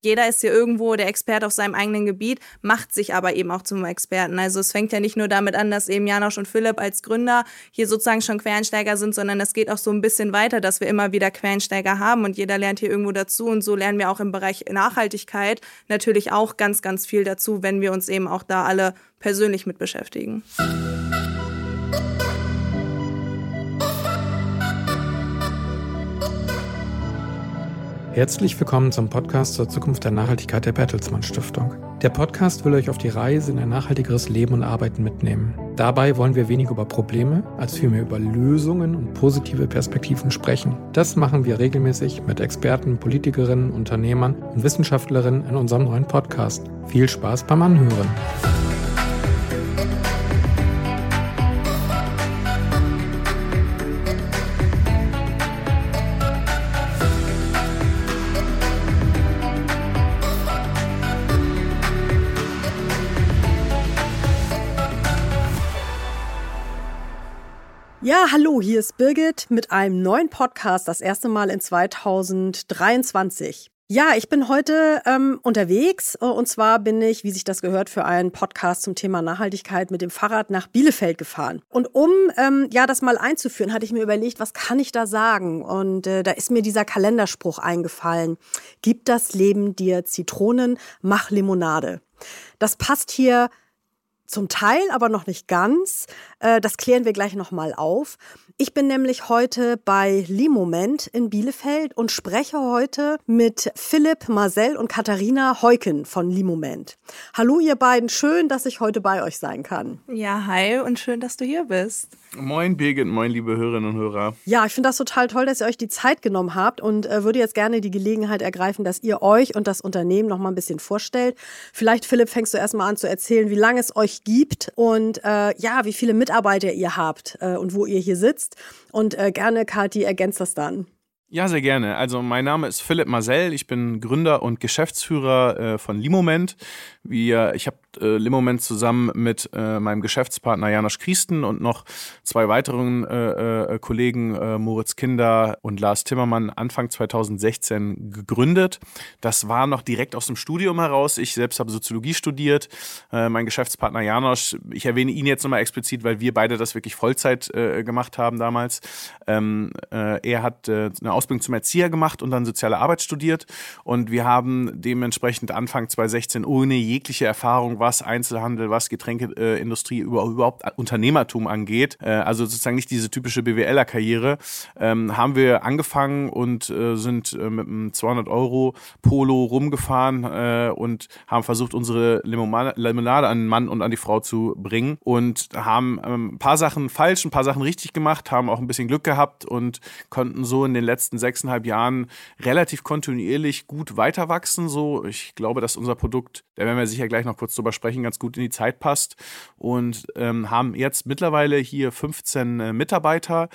Jeder ist hier irgendwo der Experte auf seinem eigenen Gebiet, macht sich aber eben auch zum Experten. Also es fängt ja nicht nur damit an, dass eben Janosch und Philipp als Gründer hier sozusagen schon Quereinsteiger sind, sondern es geht auch so ein bisschen weiter, dass wir immer wieder Quereinsteiger haben und jeder lernt hier irgendwo dazu. Und so lernen wir auch im Bereich Nachhaltigkeit natürlich auch ganz, ganz viel dazu, wenn wir uns eben auch da alle persönlich mit beschäftigen. Herzlich willkommen zum Podcast zur Zukunft der Nachhaltigkeit der Bertelsmann Stiftung. Der Podcast will euch auf die Reise in ein nachhaltigeres Leben und Arbeiten mitnehmen. Dabei wollen wir weniger über Probleme, als vielmehr über Lösungen und positive Perspektiven sprechen. Das machen wir regelmäßig mit Experten, Politikerinnen, Unternehmern und Wissenschaftlerinnen in unserem neuen Podcast. Viel Spaß beim Anhören. Ja, hallo, hier ist Birgit mit einem neuen Podcast, das erste Mal in 2023. Ja, ich bin heute ähm, unterwegs äh, und zwar bin ich, wie sich das gehört, für einen Podcast zum Thema Nachhaltigkeit mit dem Fahrrad nach Bielefeld gefahren. Und um ähm, ja das mal einzuführen, hatte ich mir überlegt, was kann ich da sagen? Und äh, da ist mir dieser Kalenderspruch eingefallen: Gib das Leben dir Zitronen, mach Limonade. Das passt hier zum Teil, aber noch nicht ganz. Äh, das klären wir gleich nochmal auf. Ich bin nämlich heute bei Limoment in Bielefeld und spreche heute mit Philipp Marcel und Katharina Heuken von Limoment. Hallo ihr beiden, schön, dass ich heute bei euch sein kann. Ja, hi und schön, dass du hier bist. Moin Birgit, moin liebe Hörerinnen und Hörer. Ja, ich finde das total toll, dass ihr euch die Zeit genommen habt und äh, würde jetzt gerne die Gelegenheit ergreifen, dass ihr euch und das Unternehmen noch mal ein bisschen vorstellt. Vielleicht Philipp, fängst du erstmal an zu erzählen, wie lange es euch gibt und äh, ja, wie viele Mitarbeiter ihr habt äh, und wo ihr hier sitzt und äh, gerne Kathi ergänzt das dann. Ja, sehr gerne. Also mein Name ist Philipp Marcel. Ich bin Gründer und Geschäftsführer äh, von Limoment. Wir, ich habe äh, Limoment zusammen mit äh, meinem Geschäftspartner Janosch Christen und noch zwei weiteren äh, äh, Kollegen, äh, Moritz Kinder und Lars Timmermann, Anfang 2016 gegründet. Das war noch direkt aus dem Studium heraus. Ich selbst habe Soziologie studiert. mein Geschäftspartner Janosch, ich erwähne ihn jetzt nochmal explizit, weil wir beide das wirklich Vollzeit gemacht haben damals. Ähm, er hat eine Ausbildung zum Erzieher gemacht und dann soziale Arbeit studiert. Und wir haben dementsprechend Anfang 2016 ohne jegliche Erfahrung, was Einzelhandel, was Getränkeindustrie, überhaupt Unternehmertum angeht, äh, also sozusagen nicht diese typische BWLer-Karriere, ähm, haben wir angefangen und äh, sind äh, mit einem 200 Euro Polo rumgefahren und haben versucht, unsere Limonade an den Mann und an die Frau zu bringen und haben ähm, ein paar Sachen falsch, ein paar Sachen richtig gemacht, haben auch ein bisschen Glück gehabt und konnten so in den letzten sechseinhalb Jahren relativ kontinuierlich gut weiter wachsen. So, ich glaube, dass unser Produkt, da werden wir sicher gleich noch kurz drüber sprechen, ganz gut in die Zeit passt und ähm, haben jetzt mittlerweile hier 15 äh, Mitarbeiter.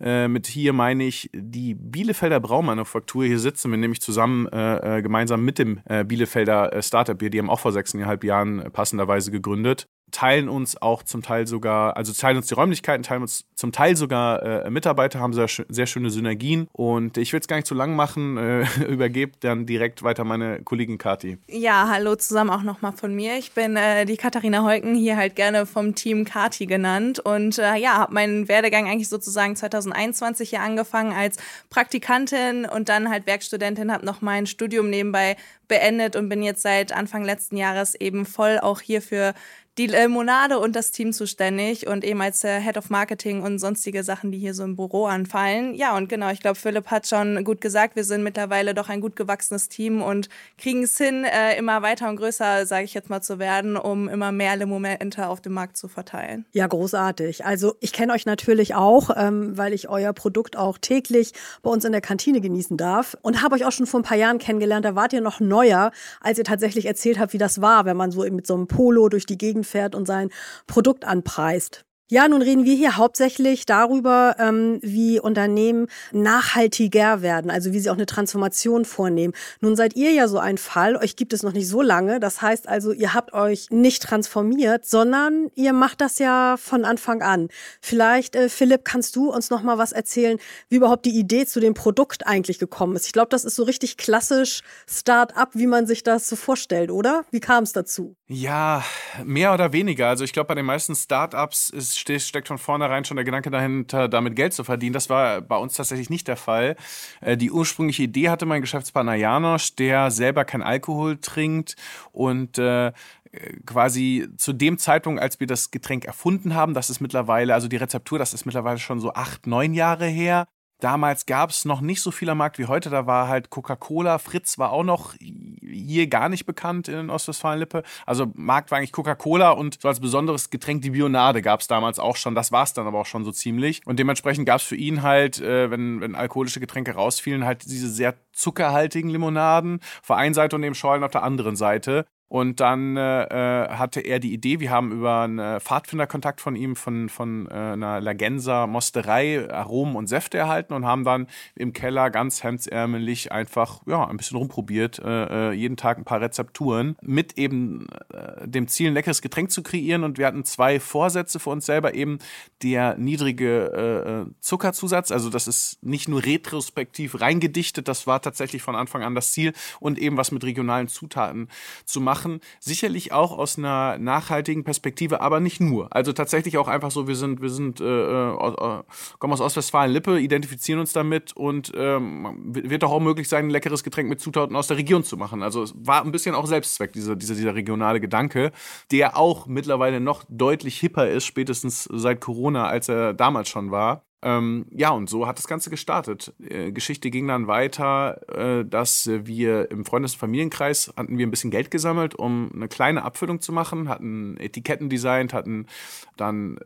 Äh, mit hier meine ich die Bielefelder Braumanufaktur. Hier sitzen wir nämlich zusammen äh, äh gemeinsam mit dem äh, Bielefelder äh, Startup hier. Die haben auch vor sechseinhalb Jahren passenderweise gegründet teilen uns auch zum Teil sogar, also teilen uns die Räumlichkeiten, teilen uns zum Teil sogar äh, Mitarbeiter, haben sehr, sehr schöne Synergien. Und ich will es gar nicht zu lang machen, äh, übergebe dann direkt weiter meine Kollegin Kati. Ja, hallo zusammen auch nochmal von mir. Ich bin äh, die Katharina Heuken, hier halt gerne vom Team Kati genannt. Und äh, ja, habe meinen Werdegang eigentlich sozusagen 2021 hier angefangen als Praktikantin und dann halt Werkstudentin, habe noch mein Studium nebenbei beendet und bin jetzt seit Anfang letzten Jahres eben voll auch hier für die Limonade und das Team zuständig und eben als äh, Head of Marketing und sonstige Sachen, die hier so im Büro anfallen. Ja, und genau, ich glaube, Philipp hat schon gut gesagt, wir sind mittlerweile doch ein gut gewachsenes Team und kriegen es hin, äh, immer weiter und größer, sage ich jetzt mal, zu werden, um immer mehr Limomente auf dem Markt zu verteilen. Ja, großartig. Also ich kenne euch natürlich auch, ähm, weil ich euer Produkt auch täglich bei uns in der Kantine genießen darf und habe euch auch schon vor ein paar Jahren kennengelernt. Da wart ihr noch neuer, als ihr tatsächlich erzählt habt, wie das war, wenn man so mit so einem Polo durch die Gegend fährt und sein Produkt anpreist. Ja, nun reden wir hier hauptsächlich darüber, ähm, wie Unternehmen nachhaltiger werden, also wie sie auch eine Transformation vornehmen. Nun seid ihr ja so ein Fall, euch gibt es noch nicht so lange. Das heißt also, ihr habt euch nicht transformiert, sondern ihr macht das ja von Anfang an. Vielleicht, äh, Philipp, kannst du uns noch mal was erzählen, wie überhaupt die Idee zu dem Produkt eigentlich gekommen ist? Ich glaube, das ist so richtig klassisch Start-up, wie man sich das so vorstellt, oder? Wie kam es dazu? Ja, mehr oder weniger. Also ich glaube, bei den meisten Start-ups ist steckt von vornherein schon der Gedanke dahinter, damit Geld zu verdienen. Das war bei uns tatsächlich nicht der Fall. Äh, die ursprüngliche Idee hatte mein Geschäftspartner Janosch, der selber kein Alkohol trinkt und äh, quasi zu dem Zeitpunkt, als wir das Getränk erfunden haben, das ist mittlerweile, also die Rezeptur, das ist mittlerweile schon so acht, neun Jahre her, Damals gab es noch nicht so viel am Markt wie heute. Da war halt Coca-Cola. Fritz war auch noch hier gar nicht bekannt in Ostwestfalen-Lippe. Also Markt war eigentlich Coca-Cola und so als besonderes Getränk die Bionade gab es damals auch schon. Das war es dann aber auch schon so ziemlich. Und dementsprechend gab es für ihn halt, äh, wenn, wenn alkoholische Getränke rausfielen, halt diese sehr zuckerhaltigen Limonaden. Auf der einen Seite und dem Schorlen auf der anderen Seite. Und dann äh, äh, hatte er die Idee, wir haben über einen äh, Pfadfinderkontakt von ihm von, von äh, einer Lagenser Mosterei Aromen und Säfte erhalten und haben dann im Keller ganz hemdsärmelig einfach ja, ein bisschen rumprobiert, äh, äh jeden Tag ein paar Rezepturen mit eben dem Ziel, ein leckeres Getränk zu kreieren. Und wir hatten zwei Vorsätze für uns selber, eben der niedrige äh, Zuckerzusatz, also das ist nicht nur retrospektiv reingedichtet, das war tatsächlich von Anfang an das Ziel. Und eben was mit regionalen Zutaten zu machen machen, sicherlich auch aus einer nachhaltigen Perspektive, aber nicht nur. Also tatsächlich auch einfach so, wir sind, wir sind, äh, äh, kommen aus Ostwestfalen-Lippe, identifizieren uns damit und ähm, wird doch auch möglich sein, ein leckeres Getränk mit Zutaten aus der Region zu machen. Also es war ein bisschen auch Selbstzweck, dieser, dieser, dieser regionale Gedanke, der auch mittlerweile noch deutlich hipper ist, spätestens seit Corona, als er damals schon war. Ähm, ja, und so hat das Ganze gestartet. Äh, Geschichte ging dann weiter, äh, dass wir im Freundes- und Familienkreis hatten wir ein bisschen Geld gesammelt, um eine kleine Abfüllung zu machen, hatten Etiketten designt, hatten dann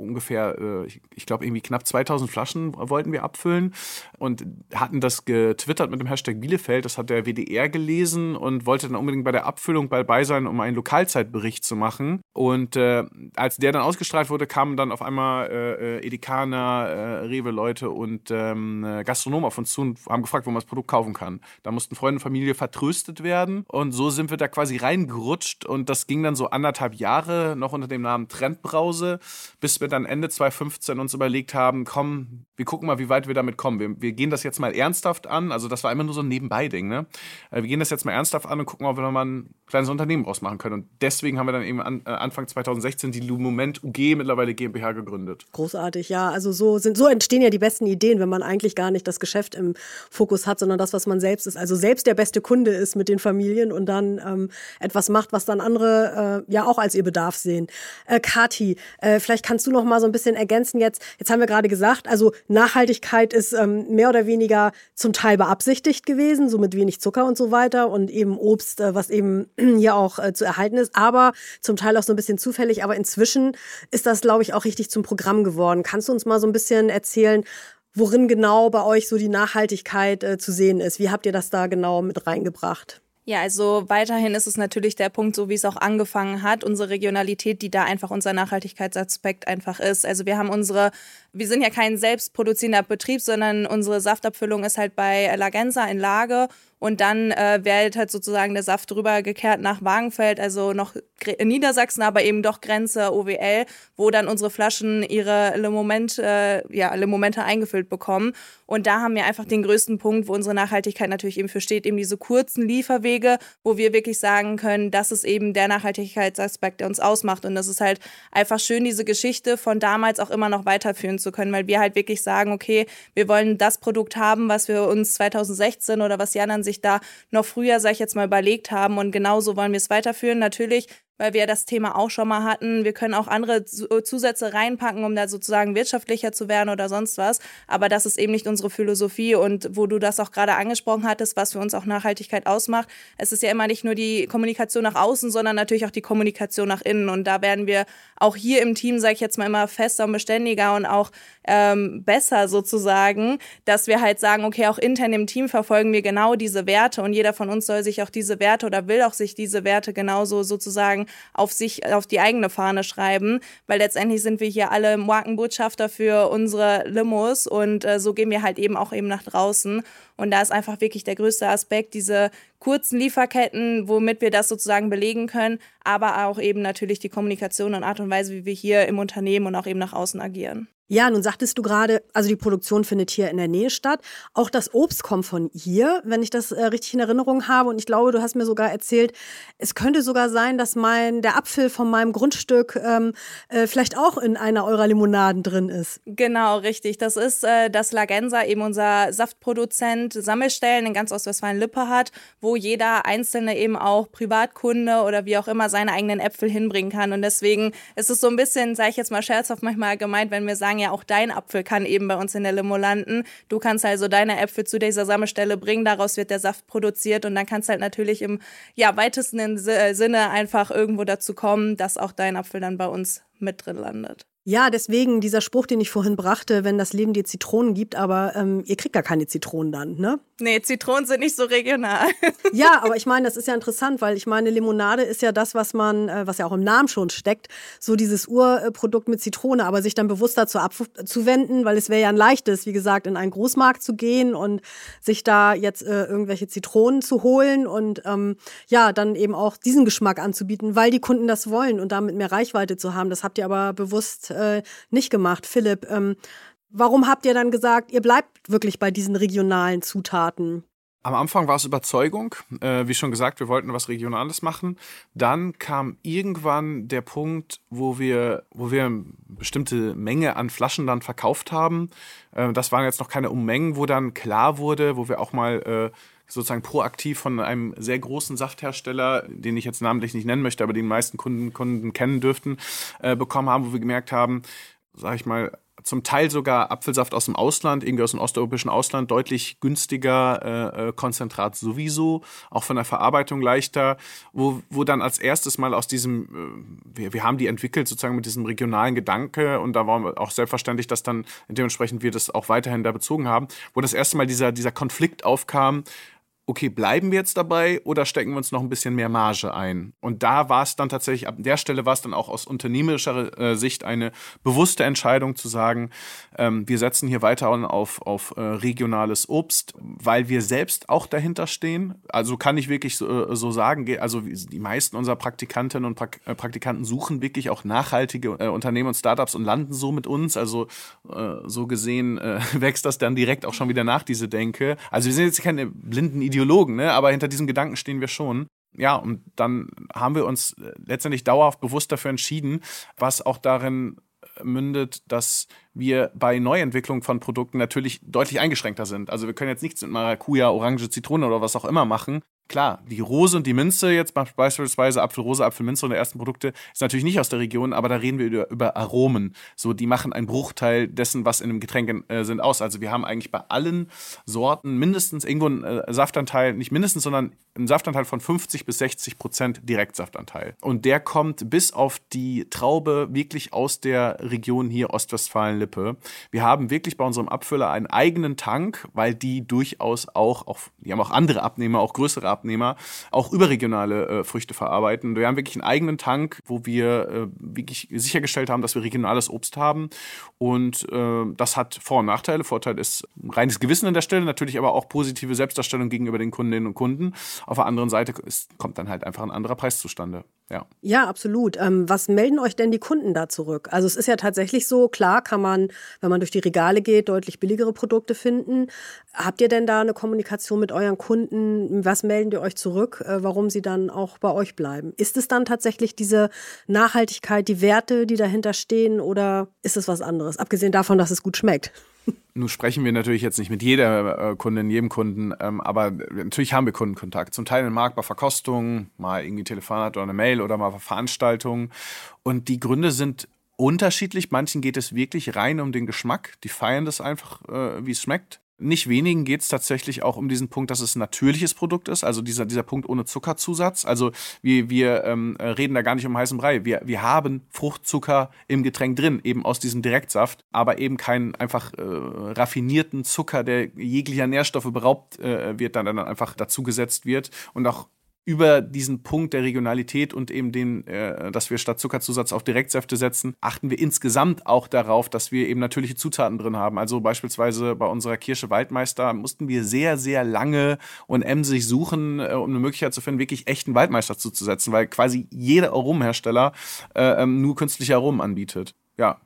ungefähr, äh, ich, ich glaube, irgendwie knapp 2000 Flaschen wollten wir abfüllen und hatten das getwittert mit dem Hashtag Bielefeld. Das hat der WDR gelesen und wollte dann unbedingt bei der Abfüllung dabei sein, um einen Lokalzeitbericht zu machen. Und äh, als der dann ausgestrahlt wurde, kamen dann auf einmal äh, äh Edikaner, äh, Rewe-Leute und ähm, Gastronomen auf uns zu und haben gefragt, wo man das Produkt kaufen kann. Da mussten Freunde und Familie vertröstet werden und so sind wir da quasi reingerutscht und das ging dann so anderthalb Jahre noch unter dem Namen Trendbrause, bis wir dann Ende 2015 uns überlegt haben, komm, wir gucken mal, wie weit wir damit kommen. Wir, wir gehen das jetzt mal ernsthaft an. Also das war immer nur so ein Nebenbei-Ding. Ne? Äh, wir gehen das jetzt mal ernsthaft an und gucken, ob wir noch mal ein kleines Unternehmen draus machen können. Und deswegen haben wir dann eben an, äh, Anfang 2016 die Lumoment UG, mittlerweile GmbH, gegründet. Großartig, ja. Also so, sind, so entstehen ja die besten Ideen, wenn man eigentlich gar nicht das Geschäft im Fokus hat, sondern das, was man selbst ist. Also selbst der beste Kunde ist mit den Familien und dann ähm, etwas macht, was dann andere äh, ja auch als ihr Bedarf sehen. Äh, Kati, äh, vielleicht kannst du noch mal so ein bisschen ergänzen jetzt. Jetzt haben wir gerade gesagt, also Nachhaltigkeit ist ähm, mehr oder weniger zum Teil beabsichtigt gewesen, so mit wenig Zucker und so weiter und eben Obst, äh, was eben hier auch äh, zu erhalten ist, aber zum Teil auch so ein bisschen zufällig. Aber inzwischen ist das, glaube ich, auch richtig zum Programm geworden. Kannst du uns mal so ein bisschen erzählen, worin genau bei euch so die Nachhaltigkeit äh, zu sehen ist? Wie habt ihr das da genau mit reingebracht? Ja, also weiterhin ist es natürlich der Punkt, so wie es auch angefangen hat, unsere Regionalität, die da einfach unser Nachhaltigkeitsaspekt einfach ist. Also wir haben unsere, wir sind ja kein selbstproduzierender Betrieb, sondern unsere Saftabfüllung ist halt bei Lagenza in Lage und dann äh, wird halt sozusagen der Saft rübergekehrt nach Wagenfeld, also noch Niedersachsen, aber eben doch Grenze OWL, wo dann unsere Flaschen ihre Le Moment, äh, ja, Le Momente eingefüllt bekommen. Und da haben wir einfach den größten Punkt, wo unsere Nachhaltigkeit natürlich eben für steht, eben diese kurzen Lieferwege, wo wir wirklich sagen können, das ist eben der Nachhaltigkeitsaspekt, der uns ausmacht. Und das ist halt einfach schön, diese Geschichte von damals auch immer noch weiterführen zu können, weil wir halt wirklich sagen, okay, wir wollen das Produkt haben, was wir uns 2016 oder was Jan an sich da noch früher, sag ich jetzt mal, überlegt haben. Und genauso wollen wir es weiterführen. Natürlich weil wir das Thema auch schon mal hatten. Wir können auch andere äh, Zusätze reinpacken, um da sozusagen wirtschaftlicher zu werden oder sonst was. Aber das ist eben nicht unsere Philosophie. Und wo du das auch gerade angesprochen hattest, was für uns auch Nachhaltigkeit ausmacht, es ist ja immer nicht nur die Kommunikation nach außen, sondern natürlich auch die Kommunikation nach innen. Und da werden wir auch hier im Team, sage ich jetzt mal, immer fester und beständiger und auch ähm, besser sozusagen, dass wir halt sagen, okay, auch intern im Team verfolgen wir genau diese Werte und jeder von uns soll sich auch diese Werte oder will auch sich diese Werte genauso sozusagen auf sich, auf die eigene Fahne schreiben, weil letztendlich sind wir hier alle Markenbotschafter für unsere Limos und äh, so gehen wir halt eben auch eben nach draußen. Und da ist einfach wirklich der größte Aspekt, diese kurzen Lieferketten, womit wir das sozusagen belegen können, aber auch eben natürlich die Kommunikation und Art und Weise, wie wir hier im Unternehmen und auch eben nach außen agieren. Ja, nun sagtest du gerade, also die Produktion findet hier in der Nähe statt. Auch das Obst kommt von hier, wenn ich das äh, richtig in Erinnerung habe. Und ich glaube, du hast mir sogar erzählt, es könnte sogar sein, dass mein der Apfel von meinem Grundstück ähm, äh, vielleicht auch in einer eurer Limonaden drin ist. Genau, richtig. Das ist äh, das Lagensa, eben unser Saftproduzent, Sammelstellen in ganz Ostwestfalen-Lippe hat, wo jeder Einzelne eben auch Privatkunde oder wie auch immer seine eigenen Äpfel hinbringen kann. Und deswegen ist es so ein bisschen, sage ich jetzt mal scherzhaft manchmal gemeint, wenn wir sagen, ja, auch dein Apfel kann eben bei uns in der Limo landen. Du kannst also deine Äpfel zu dieser Sammelstelle bringen, daraus wird der Saft produziert und dann kannst halt natürlich im ja, weitesten Sinne einfach irgendwo dazu kommen, dass auch dein Apfel dann bei uns mit drin landet. Ja, deswegen dieser Spruch, den ich vorhin brachte, wenn das Leben dir Zitronen gibt, aber ähm, ihr kriegt gar keine Zitronen dann, ne? Nee, Zitronen sind nicht so regional. ja, aber ich meine, das ist ja interessant, weil ich meine, Limonade ist ja das, was man, äh, was ja auch im Namen schon steckt, so dieses Urprodukt mit Zitrone, aber sich dann bewusst dazu abzuwenden, weil es wäre ja ein leichtes, wie gesagt, in einen Großmarkt zu gehen und sich da jetzt äh, irgendwelche Zitronen zu holen und ähm, ja, dann eben auch diesen Geschmack anzubieten, weil die Kunden das wollen und damit mehr Reichweite zu haben. Das habt ihr aber bewusst äh, nicht gemacht. Philipp, ähm, warum habt ihr dann gesagt, ihr bleibt wirklich bei diesen regionalen Zutaten? Am Anfang war es Überzeugung. Äh, wie schon gesagt, wir wollten was Regionales machen. Dann kam irgendwann der Punkt, wo wir, wo wir eine bestimmte Menge an Flaschen dann verkauft haben. Äh, das waren jetzt noch keine Unmengen, wo dann klar wurde, wo wir auch mal äh, sozusagen proaktiv von einem sehr großen Safthersteller, den ich jetzt namentlich nicht nennen möchte, aber den meisten Kunden, Kunden kennen dürften, äh, bekommen haben, wo wir gemerkt haben, sage ich mal, zum Teil sogar Apfelsaft aus dem Ausland, irgendwie aus dem osteuropäischen Ausland, deutlich günstiger, äh, äh, Konzentrat sowieso, auch von der Verarbeitung leichter, wo, wo dann als erstes mal aus diesem, äh, wir, wir haben die entwickelt sozusagen mit diesem regionalen Gedanke und da war auch selbstverständlich, dass dann dementsprechend wir das auch weiterhin da bezogen haben, wo das erste Mal dieser, dieser Konflikt aufkam, okay, bleiben wir jetzt dabei oder stecken wir uns noch ein bisschen mehr Marge ein? Und da war es dann tatsächlich, ab der Stelle war es dann auch aus unternehmerischer äh, Sicht eine bewusste Entscheidung zu sagen, ähm, wir setzen hier weiter auf, auf äh, regionales Obst, weil wir selbst auch dahinter stehen. Also kann ich wirklich so, äh, so sagen, also die meisten unserer Praktikantinnen und Prak äh, Praktikanten suchen wirklich auch nachhaltige äh, Unternehmen und Startups und landen so mit uns. Also äh, so gesehen wächst das dann direkt auch schon wieder nach, diese Denke. Also wir sind jetzt keine blinden Idioten, Ideologen, ne? aber hinter diesem Gedanken stehen wir schon. Ja, und dann haben wir uns äh, letztendlich dauerhaft bewusst dafür entschieden, was auch darin äh, mündet, dass wir bei Neuentwicklung von Produkten natürlich deutlich eingeschränkter sind. Also wir können jetzt nichts mit Maracuja, Orange, Zitrone oder was auch immer machen, klar, die Rose und die Minze, jetzt beispielsweise Apfelrose, Apfelminze und der ersten Produkte, ist natürlich nicht aus der Region, aber da reden wir über, Aromen. So, die machen einen Bruchteil dessen, was in einem Getränk äh, sind, aus. Also wir haben eigentlich bei allen Sorten mindestens irgendwo einen äh, Saftanteil, nicht mindestens, sondern einen Saftanteil von 50 bis 60 Prozent Direktsaftanteil. Und der kommt bis auf die Traube wirklich aus der Region hier Ostwestfalen-Lippe. Wir haben wirklich bei unserem Abfüller einen eigenen Tank, weil die durchaus auch, auch die haben auch andere Abnehmer, auch größere Abnehmer, Abnehmer auch überregionale äh, Früchte verarbeiten. Wir haben wirklich einen eigenen Tank, wo wir äh, wirklich sichergestellt haben, dass wir regionales Obst haben. Und äh, das hat Vor- und Nachteile. Vorteil ist reines Gewissen an der Stelle, natürlich aber auch positive Selbstdarstellung gegenüber den Kundinnen und Kunden. Auf der anderen Seite ist, kommt dann halt einfach ein anderer Preis zustande. Ja, ja absolut. Ähm, was melden euch denn die Kunden da zurück? Also es ist ja tatsächlich so, klar kann man, wenn man durch die Regale geht, deutlich billigere Produkte finden. Habt ihr denn da eine Kommunikation mit euren Kunden? Was melden die euch zurück, äh, warum sie dann auch bei euch bleiben? Ist es dann tatsächlich diese Nachhaltigkeit, die Werte, die dahinter stehen oder ist es was anderes? Abgesehen davon, dass es gut schmeckt. Nun sprechen wir natürlich jetzt nicht mit jeder äh, Kundin, jedem Kunden, ähm, aber natürlich haben wir Kundenkontakt. Zum Teil im Markt bei Verkostungen, mal irgendwie Telefonat oder eine Mail oder mal Veranstaltungen. Und die Gründe sind unterschiedlich. Manchen geht es wirklich rein um den Geschmack. Die feiern das einfach, äh, wie es schmeckt. Nicht wenigen geht es tatsächlich auch um diesen Punkt, dass es ein natürliches Produkt ist, also dieser, dieser Punkt ohne Zuckerzusatz. Also wir, wir ähm, reden da gar nicht um heißen Brei. Wir, wir haben Fruchtzucker im Getränk drin, eben aus diesem Direktsaft, aber eben keinen einfach äh, raffinierten Zucker, der jeglicher Nährstoffe beraubt äh, wird, dann, dann einfach dazugesetzt wird. Und auch über diesen Punkt der Regionalität und eben den, äh, dass wir statt Zuckerzusatz auf Direktsäfte setzen, achten wir insgesamt auch darauf, dass wir eben natürliche Zutaten drin haben. Also beispielsweise bei unserer Kirsche Waldmeister mussten wir sehr, sehr lange und emsig suchen, äh, um eine Möglichkeit zu finden, wirklich echten Waldmeister zuzusetzen, weil quasi jeder Aromenhersteller äh, ähm, nur künstliche Aromen anbietet. Ja,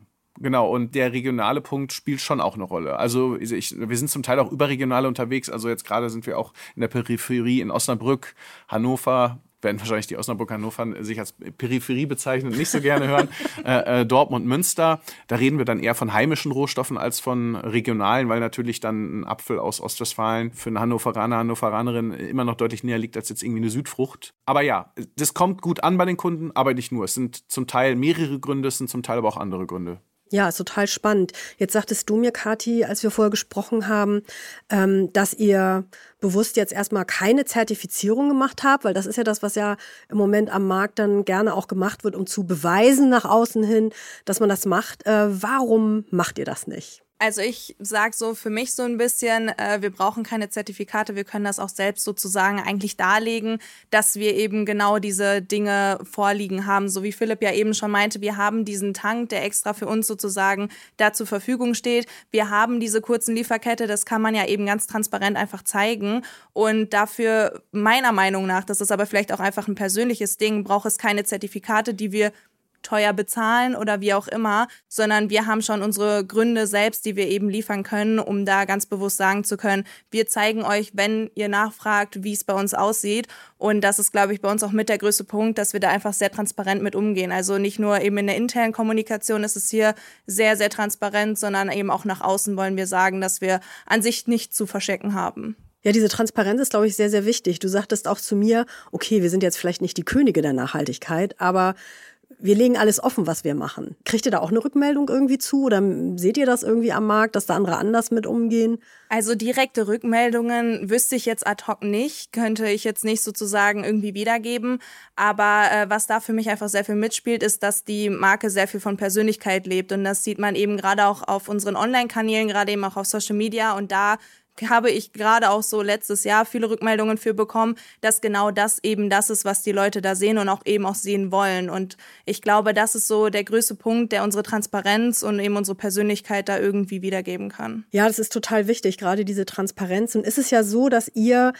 Genau, und der regionale Punkt spielt schon auch eine Rolle. Also ich, wir sind zum Teil auch überregional unterwegs. Also jetzt gerade sind wir auch in der Peripherie in Osnabrück, Hannover, werden wahrscheinlich die Osnabrück Hannover sich als Peripherie bezeichnen, nicht so gerne hören. äh, äh, Dortmund, Münster, da reden wir dann eher von heimischen Rohstoffen als von regionalen, weil natürlich dann ein Apfel aus Ostwestfalen für einen Hannoveraner, Hannoveranerin immer noch deutlich näher liegt als jetzt irgendwie eine Südfrucht. Aber ja, das kommt gut an bei den Kunden, aber nicht nur. Es sind zum Teil mehrere Gründe, es sind zum Teil aber auch andere Gründe. Ja, ist total spannend. Jetzt sagtest du mir, Kathi, als wir vorher gesprochen haben, ähm, dass ihr bewusst jetzt erstmal keine Zertifizierung gemacht habt, weil das ist ja das, was ja im Moment am Markt dann gerne auch gemacht wird, um zu beweisen nach außen hin, dass man das macht. Äh, warum macht ihr das nicht? Also ich sage so für mich so ein bisschen, äh, wir brauchen keine Zertifikate, wir können das auch selbst sozusagen eigentlich darlegen, dass wir eben genau diese Dinge vorliegen haben. So wie Philipp ja eben schon meinte, wir haben diesen Tank, der extra für uns sozusagen da zur Verfügung steht. Wir haben diese kurzen Lieferkette, das kann man ja eben ganz transparent einfach zeigen. Und dafür, meiner Meinung nach, das ist aber vielleicht auch einfach ein persönliches Ding, braucht es keine Zertifikate, die wir teuer bezahlen oder wie auch immer, sondern wir haben schon unsere Gründe selbst, die wir eben liefern können, um da ganz bewusst sagen zu können, wir zeigen euch, wenn ihr nachfragt, wie es bei uns aussieht. Und das ist, glaube ich, bei uns auch mit der größte Punkt, dass wir da einfach sehr transparent mit umgehen. Also nicht nur eben in der internen Kommunikation ist es hier sehr, sehr transparent, sondern eben auch nach außen wollen wir sagen, dass wir an sich nichts zu verstecken haben. Ja, diese Transparenz ist, glaube ich, sehr, sehr wichtig. Du sagtest auch zu mir, okay, wir sind jetzt vielleicht nicht die Könige der Nachhaltigkeit, aber wir legen alles offen, was wir machen. Kriegt ihr da auch eine Rückmeldung irgendwie zu oder seht ihr das irgendwie am Markt, dass da andere anders mit umgehen? Also direkte Rückmeldungen wüsste ich jetzt ad hoc nicht, könnte ich jetzt nicht sozusagen irgendwie wiedergeben. Aber äh, was da für mich einfach sehr viel mitspielt, ist, dass die Marke sehr viel von Persönlichkeit lebt. Und das sieht man eben gerade auch auf unseren Online-Kanälen, gerade eben auch auf Social Media. Und da habe ich gerade auch so letztes Jahr viele Rückmeldungen für bekommen, dass genau das eben das ist, was die Leute da sehen und auch eben auch sehen wollen. Und ich glaube, das ist so der größte Punkt, der unsere Transparenz und eben unsere Persönlichkeit da irgendwie wiedergeben kann. Ja, das ist total wichtig, gerade diese Transparenz. Und ist es ja so, dass ihr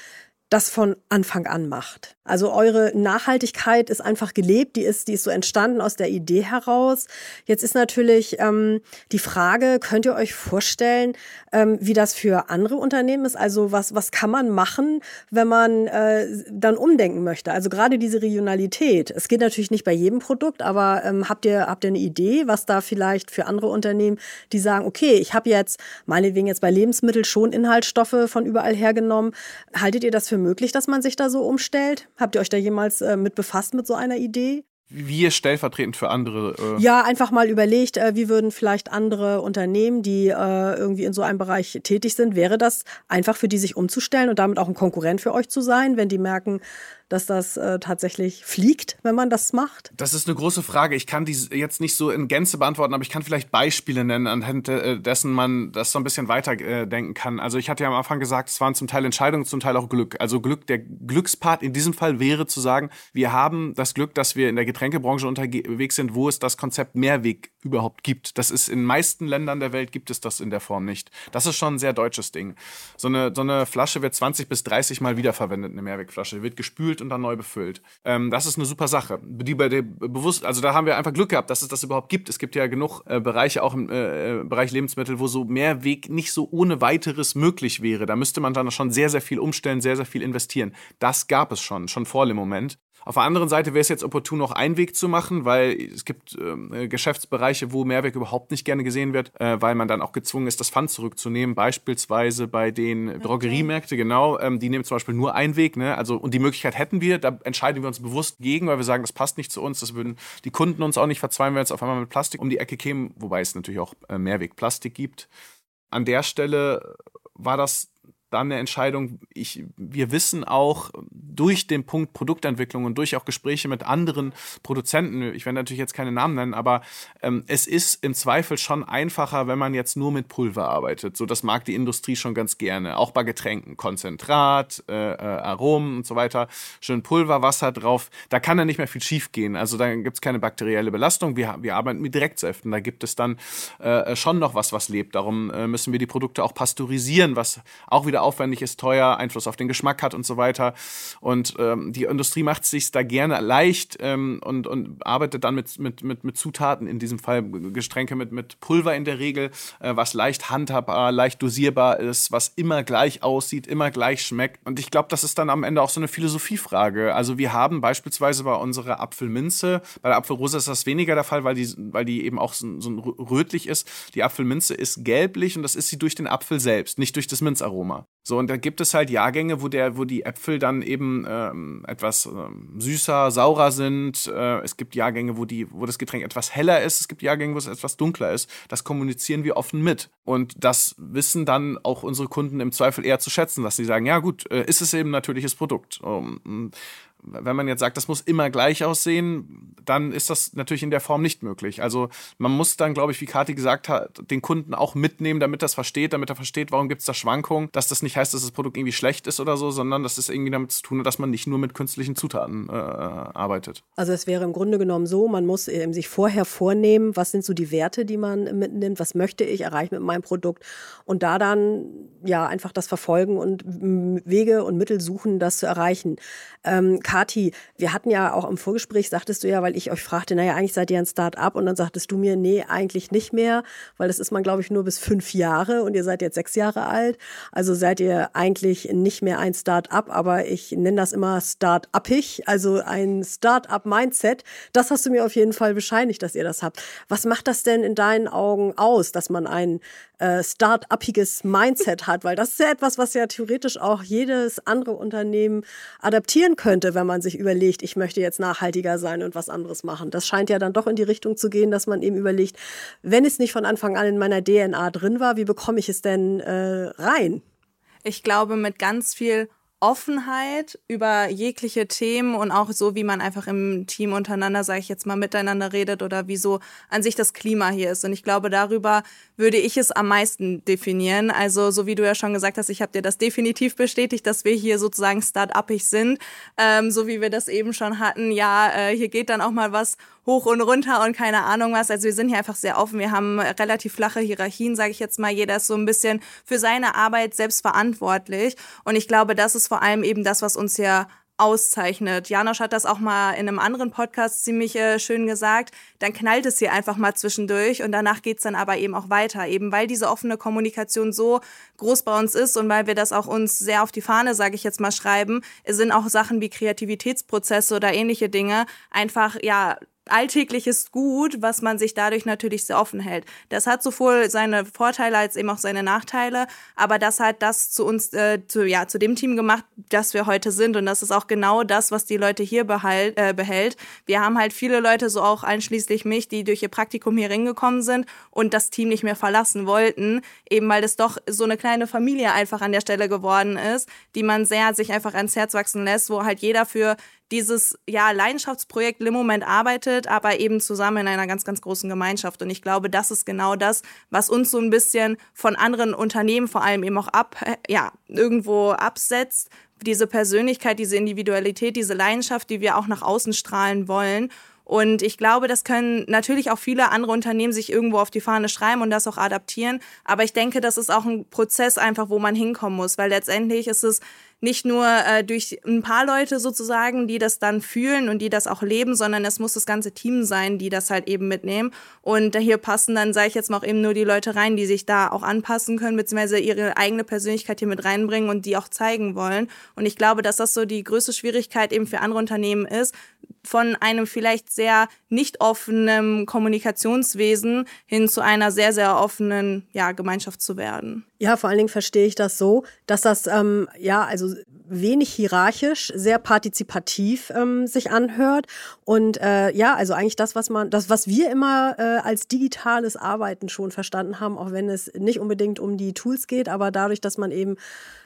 das von Anfang an macht. Also eure Nachhaltigkeit ist einfach gelebt, die ist, die ist so entstanden aus der Idee heraus. Jetzt ist natürlich ähm, die Frage, könnt ihr euch vorstellen, ähm, wie das für andere Unternehmen ist? Also was, was kann man machen, wenn man äh, dann umdenken möchte? Also gerade diese Regionalität. Es geht natürlich nicht bei jedem Produkt, aber ähm, habt, ihr, habt ihr eine Idee, was da vielleicht für andere Unternehmen, die sagen, okay, ich habe jetzt meinetwegen jetzt bei Lebensmitteln schon Inhaltsstoffe von überall hergenommen. Haltet ihr das für möglich, dass man sich da so umstellt? Habt ihr euch da jemals äh, mit befasst mit so einer Idee? Wir stellvertretend für andere. Äh ja, einfach mal überlegt, äh, wie würden vielleicht andere Unternehmen, die äh, irgendwie in so einem Bereich tätig sind, wäre das einfach für die sich umzustellen und damit auch ein Konkurrent für euch zu sein, wenn die merken, dass das äh, tatsächlich fliegt, wenn man das macht? Das ist eine große Frage. Ich kann die jetzt nicht so in Gänze beantworten, aber ich kann vielleicht Beispiele nennen, anhand äh, dessen man das so ein bisschen weiterdenken äh, kann. Also ich hatte ja am Anfang gesagt, es waren zum Teil Entscheidungen, zum Teil auch Glück. Also Glück, der Glückspart in diesem Fall wäre zu sagen, wir haben das Glück, dass wir in der Getränkebranche unterwegs sind, wo es das Konzept Mehrweg überhaupt gibt. Das ist in meisten Ländern der Welt gibt es das in der Form nicht. Das ist schon ein sehr deutsches Ding. So eine, so eine Flasche wird 20 bis 30 Mal wiederverwendet, eine Mehrwegflasche, wird gespült und dann neu befüllt. Ähm, das ist eine super Sache. Die bei der bewusst, also da haben wir einfach Glück gehabt, dass es das überhaupt gibt. Es gibt ja genug äh, Bereiche, auch im äh, äh Bereich Lebensmittel, wo so Mehrweg nicht so ohne weiteres möglich wäre. Da müsste man dann schon sehr, sehr viel umstellen, sehr, sehr viel investieren. Das gab es schon, schon vor dem Moment. Auf der anderen Seite wäre es jetzt opportun, noch Einweg zu machen, weil es gibt äh, Geschäftsbereiche, wo Mehrweg überhaupt nicht gerne gesehen wird, äh, weil man dann auch gezwungen ist, das Pfand zurückzunehmen. Beispielsweise bei den okay. Drogeriemärkten, genau. Ähm, die nehmen zum Beispiel nur Einweg. Ne? Also, und die Möglichkeit hätten wir, da entscheiden wir uns bewusst gegen, weil wir sagen, das passt nicht zu uns. Das würden die Kunden uns auch nicht verzeihen, wenn wir jetzt auf einmal mit Plastik um die Ecke kämen, wobei es natürlich auch äh, Mehrweg Plastik gibt. An der Stelle war das dann eine Entscheidung. Ich, wir wissen auch durch den Punkt Produktentwicklung und durch auch Gespräche mit anderen Produzenten, ich werde natürlich jetzt keine Namen nennen, aber ähm, es ist im Zweifel schon einfacher, wenn man jetzt nur mit Pulver arbeitet. So, das mag die Industrie schon ganz gerne. Auch bei Getränken, Konzentrat, äh, äh, Aromen und so weiter. Schön Pulverwasser drauf. Da kann dann nicht mehr viel schief gehen. Also da gibt es keine bakterielle Belastung. Wir, wir arbeiten mit Direktsäften. Da gibt es dann äh, schon noch was, was lebt. Darum äh, müssen wir die Produkte auch pasteurisieren, was auch wieder aufwendig ist, teuer, Einfluss auf den Geschmack hat und so weiter. Und ähm, die Industrie macht es sich da gerne leicht ähm, und, und arbeitet dann mit, mit, mit, mit Zutaten, in diesem Fall Getränke mit, mit Pulver in der Regel, äh, was leicht handhabbar, leicht dosierbar ist, was immer gleich aussieht, immer gleich schmeckt. Und ich glaube, das ist dann am Ende auch so eine Philosophiefrage. Also wir haben beispielsweise bei unserer Apfelminze, bei der Apfelrose ist das weniger der Fall, weil die, weil die eben auch so, so rötlich ist. Die Apfelminze ist gelblich und das ist sie durch den Apfel selbst, nicht durch das Minzaroma. So, und da gibt es halt Jahrgänge, wo der, wo die Äpfel dann eben ähm, etwas ähm, süßer, saurer sind. Äh, es gibt Jahrgänge, wo die, wo das Getränk etwas heller ist. Es gibt Jahrgänge, wo es etwas dunkler ist. Das kommunizieren wir offen mit. Und das wissen dann auch unsere Kunden im Zweifel eher zu schätzen, dass sie sagen, ja gut, äh, ist es eben ein natürliches Produkt. Um, wenn man jetzt sagt, das muss immer gleich aussehen, dann ist das natürlich in der Form nicht möglich. Also man muss dann, glaube ich, wie Kathi gesagt hat, den Kunden auch mitnehmen, damit das versteht, damit er versteht, warum gibt es da Schwankungen, dass das nicht heißt, dass das Produkt irgendwie schlecht ist oder so, sondern dass es irgendwie damit zu tun hat, dass man nicht nur mit künstlichen Zutaten äh, arbeitet. Also es wäre im Grunde genommen so, man muss sich vorher vornehmen, was sind so die Werte, die man mitnimmt, was möchte ich erreichen mit meinem Produkt und da dann ja einfach das verfolgen und Wege und Mittel suchen, das zu erreichen. Ähm, Kati, wir hatten ja auch im Vorgespräch, sagtest du ja, weil ich euch fragte, naja, eigentlich seid ihr ein Start-up und dann sagtest du mir, nee, eigentlich nicht mehr, weil das ist man, glaube ich, nur bis fünf Jahre und ihr seid jetzt sechs Jahre alt. Also seid ihr eigentlich nicht mehr ein Start-up, aber ich nenne das immer Start-upig, also ein Start-up-Mindset. Das hast du mir auf jeden Fall bescheinigt, dass ihr das habt. Was macht das denn in deinen Augen aus, dass man ein äh, start-upiges Mindset hat, weil das ist ja etwas, was ja theoretisch auch jedes andere Unternehmen adaptieren könnte, wenn man sich überlegt, ich möchte jetzt nachhaltiger sein und was anderes machen. Das scheint ja dann doch in die Richtung zu gehen, dass man eben überlegt, wenn es nicht von Anfang an in meiner DNA drin war, wie bekomme ich es denn äh, rein? Ich glaube, mit ganz viel Offenheit über jegliche Themen und auch so, wie man einfach im Team untereinander, sage ich jetzt mal, miteinander redet oder wie so an sich das Klima hier ist. Und ich glaube, darüber würde ich es am meisten definieren. Also so wie du ja schon gesagt hast, ich habe dir das definitiv bestätigt, dass wir hier sozusagen start-upig sind, ähm, so wie wir das eben schon hatten. Ja, äh, hier geht dann auch mal was hoch und runter und keine Ahnung was. Also wir sind hier einfach sehr offen. Wir haben relativ flache Hierarchien, sage ich jetzt mal. Jeder ist so ein bisschen für seine Arbeit selbst verantwortlich. Und ich glaube, das ist vor allem eben das, was uns hier auszeichnet. Janosch hat das auch mal in einem anderen Podcast ziemlich äh, schön gesagt. Dann knallt es hier einfach mal zwischendurch und danach geht's dann aber eben auch weiter. Eben weil diese offene Kommunikation so groß bei uns ist und weil wir das auch uns sehr auf die Fahne, sage ich jetzt mal, schreiben, sind auch Sachen wie Kreativitätsprozesse oder ähnliche Dinge einfach ja alltägliches Gut, was man sich dadurch natürlich sehr offen hält. Das hat sowohl seine Vorteile als eben auch seine Nachteile, aber das hat das zu uns, äh, zu, ja, zu dem Team gemacht, das wir heute sind und das ist auch genau das, was die Leute hier behalt, äh, behält. Wir haben halt viele Leute, so auch einschließlich mich, die durch ihr Praktikum hier hingekommen sind und das Team nicht mehr verlassen wollten, eben weil das doch so eine kleine Familie einfach an der Stelle geworden ist, die man sehr sich einfach ans Herz wachsen lässt, wo halt jeder für dieses ja, Leidenschaftsprojekt Limoment arbeitet, aber eben zusammen in einer ganz, ganz großen Gemeinschaft. Und ich glaube, das ist genau das, was uns so ein bisschen von anderen Unternehmen vor allem eben auch ab, ja, irgendwo absetzt. Diese Persönlichkeit, diese Individualität, diese Leidenschaft, die wir auch nach außen strahlen wollen. Und ich glaube, das können natürlich auch viele andere Unternehmen sich irgendwo auf die Fahne schreiben und das auch adaptieren. Aber ich denke, das ist auch ein Prozess einfach, wo man hinkommen muss, weil letztendlich ist es nicht nur äh, durch ein paar Leute sozusagen, die das dann fühlen und die das auch leben, sondern es muss das ganze Team sein, die das halt eben mitnehmen. Und hier passen dann, sage ich jetzt mal, auch eben nur die Leute rein, die sich da auch anpassen können, beziehungsweise ihre eigene Persönlichkeit hier mit reinbringen und die auch zeigen wollen. Und ich glaube, dass das so die größte Schwierigkeit eben für andere Unternehmen ist, von einem vielleicht sehr nicht offenen Kommunikationswesen hin zu einer sehr, sehr offenen ja, Gemeinschaft zu werden. Ja, vor allen Dingen verstehe ich das so, dass das ähm, ja also wenig hierarchisch, sehr partizipativ ähm, sich anhört. Und äh, ja, also eigentlich das, was man, das, was wir immer äh, als digitales Arbeiten schon verstanden haben, auch wenn es nicht unbedingt um die Tools geht, aber dadurch, dass man eben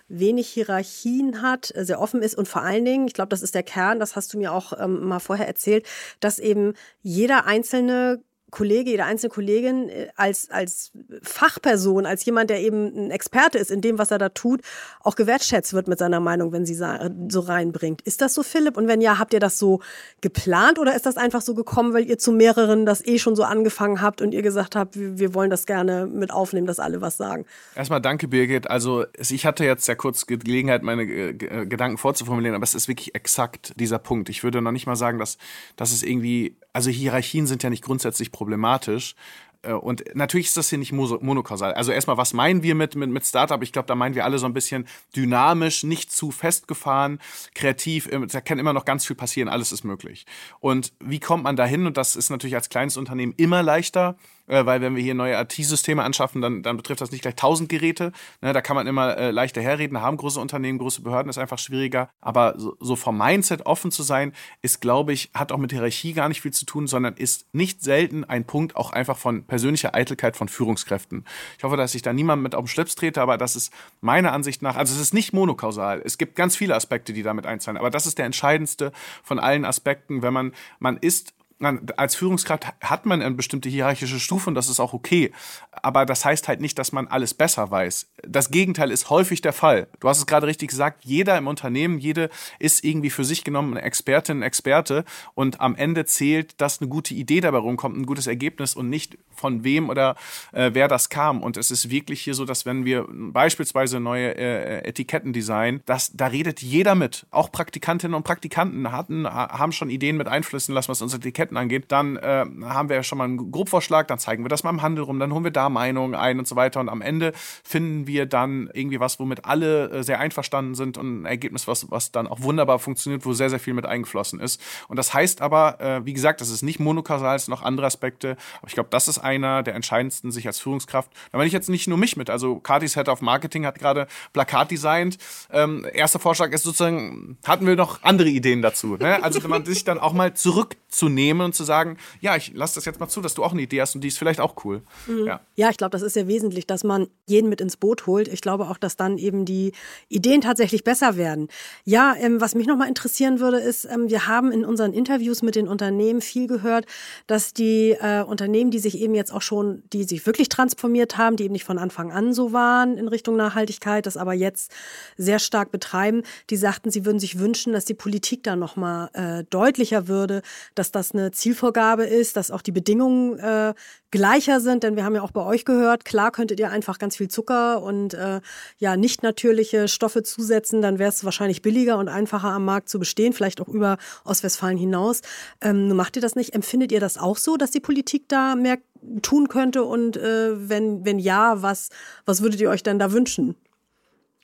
wenig Hierarchien hat, äh, sehr offen ist und vor allen Dingen, ich glaube, das ist der Kern, das hast du mir auch ähm, mal vorher erzählt, dass eben jeder einzelne Kollege, jede einzelne Kollegin äh, als, als Fachperson, als jemand, der eben ein Experte ist in dem, was er da tut, auch gewertschätzt wird mit seiner Meinung, wenn sie so reinbringt. Ist das so, Philipp? Und wenn ja, habt ihr das so geplant oder ist das einfach so gekommen, weil ihr zu mehreren das eh schon so angefangen habt und ihr gesagt habt, wir wollen das gerne mit aufnehmen, dass alle was sagen? Erstmal danke, Birgit. Also ich hatte jetzt ja kurz Gelegenheit, meine äh, Gedanken vorzuformulieren, aber es ist wirklich exakt dieser Punkt. Ich würde noch nicht mal sagen, dass, dass es irgendwie, also Hierarchien sind ja nicht grundsätzlich problematisch. Äh, und natürlich ist das hier nicht monokausal. Also erstmal, was meinen wir mit, mit, mit Startup? Ich glaube, da meinen wir alle so ein bisschen dynamisch, nicht zu festgefahren, kreativ. Da kann immer noch ganz viel passieren, alles ist möglich. Und wie kommt man dahin? Und das ist natürlich als kleines Unternehmen immer leichter, äh, weil wenn wir hier neue IT-Systeme anschaffen, dann, dann betrifft das nicht gleich tausend Geräte. Ne, da kann man immer äh, leichter herreden, haben große Unternehmen, große Behörden, ist einfach schwieriger. Aber so, so vom Mindset offen zu sein, ist, glaube ich, hat auch mit Hierarchie gar nicht viel zu tun, sondern ist nicht selten ein Punkt auch einfach von persönlicher Eitelkeit von Führungskräften. Ich hoffe, dass ich da niemand mit auf den Schlips trete, aber das ist meiner Ansicht nach, also es ist nicht monokausal. Es gibt ganz viele Aspekte, die damit einzahlen, aber das ist der entscheidendste von allen Aspekten, wenn man, man ist als Führungskraft hat man eine bestimmte hierarchische Stufe und das ist auch okay. Aber das heißt halt nicht, dass man alles besser weiß. Das Gegenteil ist häufig der Fall. Du hast es gerade richtig gesagt, jeder im Unternehmen, jede ist irgendwie für sich genommen eine Expertin, Experte und am Ende zählt, dass eine gute Idee dabei rumkommt, ein gutes Ergebnis und nicht von wem oder äh, wer das kam. Und es ist wirklich hier so, dass wenn wir beispielsweise neue äh, Etiketten designen, dass, da redet jeder mit. Auch Praktikantinnen und Praktikanten hatten, haben schon Ideen mit einflüssen lassen, was unsere Etiketten angeht. Dann äh, haben wir ja schon mal einen Grobvorschlag, dann zeigen wir das mal im Handel rum, dann holen wir da Meinungen ein und so weiter. Und am Ende finden wir dann irgendwie was, womit alle äh, sehr einverstanden sind und ein Ergebnis, was, was dann auch wunderbar funktioniert, wo sehr, sehr viel mit eingeflossen ist. Und das heißt aber, äh, wie gesagt, das ist nicht monokausal, es sind noch andere Aspekte. Aber ich glaube, das ist einer der entscheidendsten, sich als Führungskraft. Da meine ich jetzt nicht nur mich mit. Also Katis Head of Marketing hat gerade Plakat designt. Ähm, erster Vorschlag ist sozusagen, hatten wir noch andere Ideen dazu. Ne? Also man sich dann auch mal zurückzunehmen und zu sagen, ja, ich lasse das jetzt mal zu, dass du auch eine Idee hast und die ist vielleicht auch cool. Mhm. Ja. ja, ich glaube, das ist sehr wesentlich, dass man jeden mit ins Boot holt. Ich glaube auch, dass dann eben die Ideen tatsächlich besser werden. Ja, ähm, was mich nochmal interessieren würde, ist, ähm, wir haben in unseren Interviews mit den Unternehmen viel gehört, dass die äh, Unternehmen, die sich eben jetzt auch schon, die sich wirklich transformiert haben, die eben nicht von Anfang an so waren in Richtung Nachhaltigkeit, das aber jetzt sehr stark betreiben, die sagten, sie würden sich wünschen, dass die Politik da nochmal äh, deutlicher würde, dass das eine Zielvorgabe ist, dass auch die Bedingungen äh, gleicher sind, denn wir haben ja auch bei euch gehört, klar könntet ihr einfach ganz viel Zucker und äh, ja nicht natürliche Stoffe zusetzen, dann wäre es wahrscheinlich billiger und einfacher am Markt zu bestehen, vielleicht auch über Ostwestfalen hinaus. Ähm, macht ihr das nicht? Empfindet ihr das auch so, dass die Politik da mehr tun könnte? Und äh, wenn, wenn ja, was, was würdet ihr euch denn da wünschen?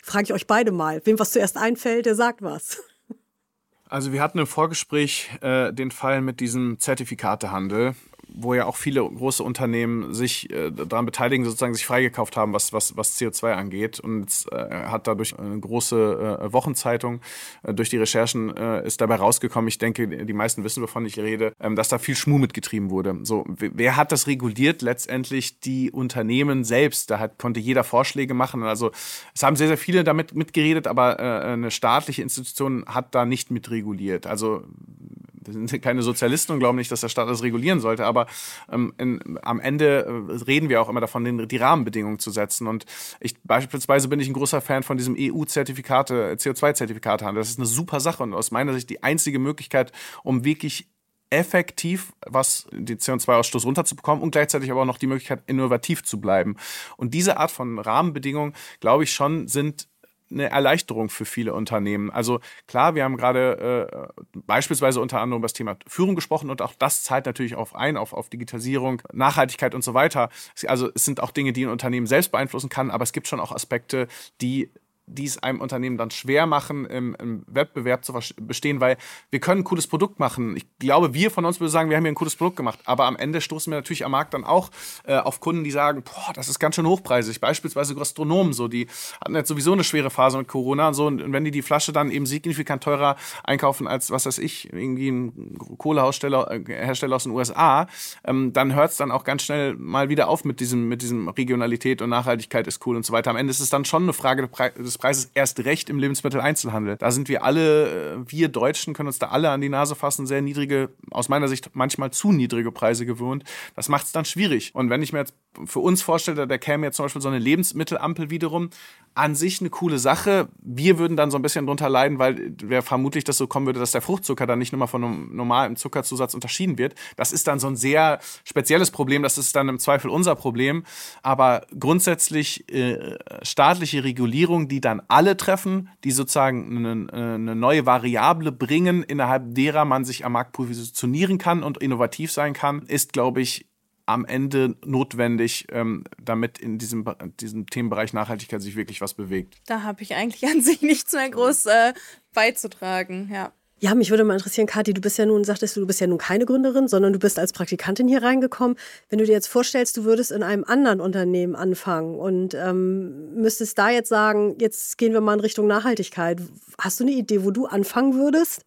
Frage ich euch beide mal. Wem was zuerst einfällt, der sagt was. Also wir hatten im Vorgespräch äh, den Fall mit diesem Zertifikatehandel wo ja auch viele große Unternehmen sich äh, daran beteiligen, sozusagen sich freigekauft haben, was, was, was CO2 angeht. Und jetzt, äh, hat dadurch eine große äh, Wochenzeitung äh, durch die Recherchen äh, ist dabei rausgekommen, ich denke, die meisten wissen, wovon ich rede, ähm, dass da viel Schmuh mitgetrieben wurde. So, wer hat das reguliert? Letztendlich die Unternehmen selbst. Da hat, konnte jeder Vorschläge machen. Also es haben sehr, sehr viele damit mitgeredet, aber äh, eine staatliche Institution hat da nicht mitreguliert. Also wir sind keine Sozialisten und glauben nicht, dass der Staat das regulieren sollte, aber ähm, in, am Ende äh, reden wir auch immer davon, den, die Rahmenbedingungen zu setzen. Und ich beispielsweise bin ich ein großer Fan von diesem EU-Zertifikate, CO2-Zertifikate. Das ist eine super Sache und aus meiner Sicht die einzige Möglichkeit, um wirklich effektiv was den CO2-Ausstoß runterzubekommen und gleichzeitig aber auch noch die Möglichkeit, innovativ zu bleiben. Und diese Art von Rahmenbedingungen, glaube ich schon, sind eine Erleichterung für viele Unternehmen. Also klar, wir haben gerade äh, beispielsweise unter anderem über das Thema Führung gesprochen und auch das zahlt natürlich auf ein, auf, auf Digitalisierung, Nachhaltigkeit und so weiter. Also es sind auch Dinge, die ein Unternehmen selbst beeinflussen kann, aber es gibt schon auch Aspekte, die die es einem Unternehmen dann schwer machen, im, im, Wettbewerb zu bestehen, weil wir können ein cooles Produkt machen. Ich glaube, wir von uns würden sagen, wir haben hier ein cooles Produkt gemacht, aber am Ende stoßen wir natürlich am Markt dann auch äh, auf Kunden, die sagen, boah, das ist ganz schön hochpreisig. Beispielsweise Gastronomen, so die hatten jetzt sowieso eine schwere Phase mit Corona und so und wenn die die Flasche dann eben signifikant teurer einkaufen als was weiß ich, irgendwie ein Kohlehersteller äh, aus den USA, ähm, dann hört es dann auch ganz schnell mal wieder auf mit diesem mit diesem Regionalität und Nachhaltigkeit ist cool und so weiter. Am Ende ist es dann schon eine Frage des des Preises, erst recht im Lebensmitteleinzelhandel. Da sind wir alle, äh, wir Deutschen können uns da alle an die Nase fassen, sehr niedrige, aus meiner Sicht manchmal zu niedrige Preise gewohnt. Das macht es dann schwierig. Und wenn ich mir jetzt für uns vorstelle, da käme jetzt zum Beispiel so eine Lebensmittelampel wiederum, an sich eine coole Sache. Wir würden dann so ein bisschen drunter leiden, weil wäre vermutlich das so kommen würde, dass der Fruchtzucker dann nicht nochmal von einem normalen Zuckerzusatz unterschieden wird. Das ist dann so ein sehr spezielles Problem. Das ist dann im Zweifel unser Problem. Aber grundsätzlich äh, staatliche Regulierung, die dann alle treffen, die sozusagen eine, eine neue Variable bringen, innerhalb derer man sich am Markt positionieren kann und innovativ sein kann, ist, glaube ich, am Ende notwendig, ähm, damit in diesem, diesem Themenbereich Nachhaltigkeit sich wirklich was bewegt? Da habe ich eigentlich an sich nichts mehr groß äh, beizutragen, ja. Ja, mich würde mal interessieren, Kathi, du bist ja nun, sagtest du, du bist ja nun keine Gründerin, sondern du bist als Praktikantin hier reingekommen. Wenn du dir jetzt vorstellst, du würdest in einem anderen Unternehmen anfangen und ähm, müsstest da jetzt sagen, jetzt gehen wir mal in Richtung Nachhaltigkeit. Hast du eine Idee, wo du anfangen würdest?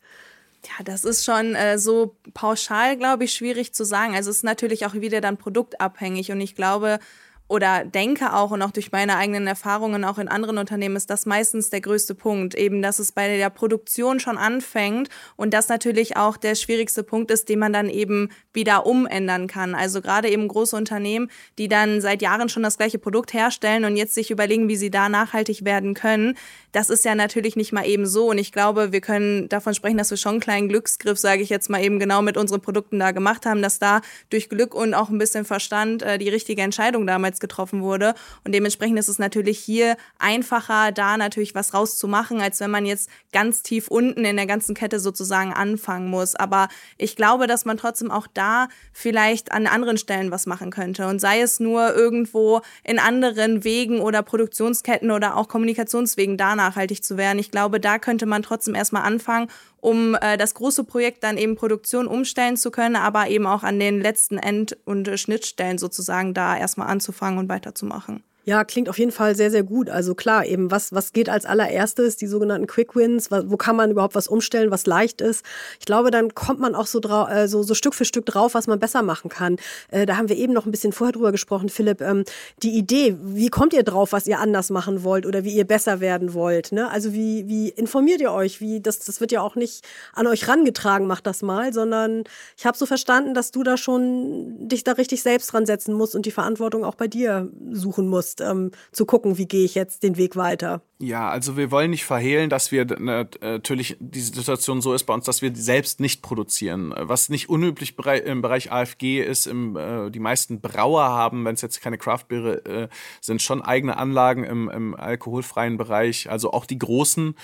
Ja, das ist schon äh, so pauschal, glaube ich, schwierig zu sagen. Also es ist natürlich auch wieder dann produktabhängig und ich glaube, oder denke auch und auch durch meine eigenen Erfahrungen auch in anderen Unternehmen ist das meistens der größte Punkt, eben dass es bei der Produktion schon anfängt und das natürlich auch der schwierigste Punkt ist, den man dann eben wieder umändern kann. Also gerade eben große Unternehmen, die dann seit Jahren schon das gleiche Produkt herstellen und jetzt sich überlegen, wie sie da nachhaltig werden können, das ist ja natürlich nicht mal eben so und ich glaube, wir können davon sprechen, dass wir schon einen kleinen Glücksgriff, sage ich jetzt mal eben genau mit unseren Produkten da gemacht haben, dass da durch Glück und auch ein bisschen Verstand äh, die richtige Entscheidung damals jetzt getroffen wurde. Und dementsprechend ist es natürlich hier einfacher, da natürlich was rauszumachen, als wenn man jetzt ganz tief unten in der ganzen Kette sozusagen anfangen muss. Aber ich glaube, dass man trotzdem auch da vielleicht an anderen Stellen was machen könnte. Und sei es nur irgendwo in anderen Wegen oder Produktionsketten oder auch Kommunikationswegen da nachhaltig zu werden. Ich glaube, da könnte man trotzdem erstmal anfangen um äh, das große Projekt dann eben Produktion umstellen zu können, aber eben auch an den letzten End- und Schnittstellen sozusagen da erstmal anzufangen und weiterzumachen. Ja, klingt auf jeden Fall sehr, sehr gut. Also klar, eben was, was geht als allererstes, die sogenannten Quick Wins, wo kann man überhaupt was umstellen, was leicht ist. Ich glaube, dann kommt man auch so, drau äh, so, so Stück für Stück drauf, was man besser machen kann. Äh, da haben wir eben noch ein bisschen vorher drüber gesprochen, Philipp. Ähm, die Idee, wie kommt ihr drauf, was ihr anders machen wollt oder wie ihr besser werden wollt? Ne? Also wie, wie informiert ihr euch? Wie, das, das wird ja auch nicht an euch rangetragen, macht das mal, sondern ich habe so verstanden, dass du da schon dich da richtig selbst dran setzen musst und die Verantwortung auch bei dir suchen musst ähm, zu gucken, wie gehe ich jetzt den Weg weiter. Ja, also wir wollen nicht verhehlen, dass wir ne, natürlich diese Situation so ist bei uns, dass wir selbst nicht produzieren. Was nicht unüblich im Bereich AFG ist, im, äh, die meisten Brauer haben, wenn es jetzt keine Craftbeere äh, sind, schon eigene Anlagen im, im, alkoholfreien Bereich. Also auch die großen,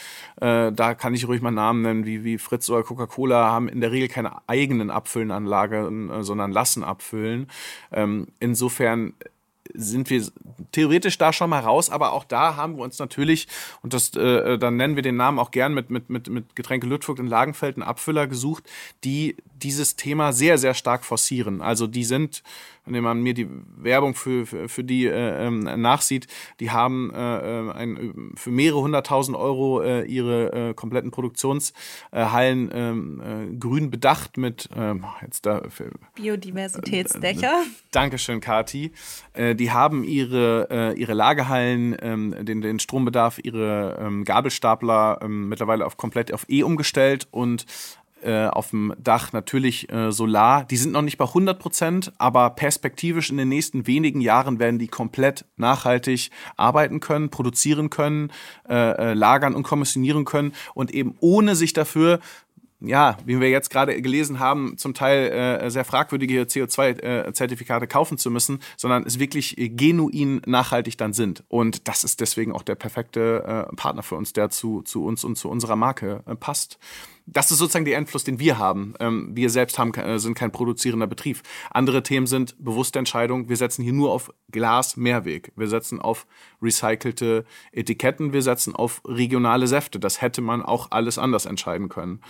äh, da kann ich ruhig mal Namen nennen, wie, wie Fritz oder Coca-Cola, haben in der Regel keine eigenen Abfüllenanlagen, äh, sondern lassen abfüllen. Ähm, insofern sind wir theoretisch da schon mal raus, aber auch da haben wir uns natürlich, und das, äh, dann nennen wir den Namen auch gern mit, mit, mit, mit Getränke Lütvogt in Lagenfeld einen Abfüller gesucht, die dieses Thema sehr, sehr stark forcieren. Also die sind wenn man mir die Werbung für, für, für die äh, ähm, nachsieht, die haben äh, äh ein, für mehrere hunderttausend Euro äh, ihre äh, kompletten Produktionshallen ähm, äh, grün bedacht mit ähm, jetzt da Biodiversitätsdächer. Dankeschön, Kati. Die haben ihre, ihre Lagerhallen, ähm, den, den Strombedarf, ihre ähm, Gabelstapler ähm, mittlerweile auf komplett auf E umgestellt und äh, auf dem Dach natürlich äh, Solar. Die sind noch nicht bei 100 Prozent, aber perspektivisch in den nächsten wenigen Jahren werden die komplett nachhaltig arbeiten können, produzieren können, äh, äh lagern und kommissionieren können und eben ohne sich dafür ja, wie wir jetzt gerade gelesen haben, zum Teil äh, sehr fragwürdige CO2-Zertifikate äh, kaufen zu müssen, sondern es wirklich genuin nachhaltig dann sind. Und das ist deswegen auch der perfekte äh, Partner für uns, der zu, zu uns und zu unserer Marke äh, passt. Das ist sozusagen der Einfluss, den wir haben. Ähm, wir selbst haben, äh, sind kein produzierender Betrieb. Andere Themen sind bewusste Entscheidungen. Wir setzen hier nur auf Glas Mehrweg. Wir setzen auf recycelte Etiketten. Wir setzen auf regionale Säfte. Das hätte man auch alles anders entscheiden können.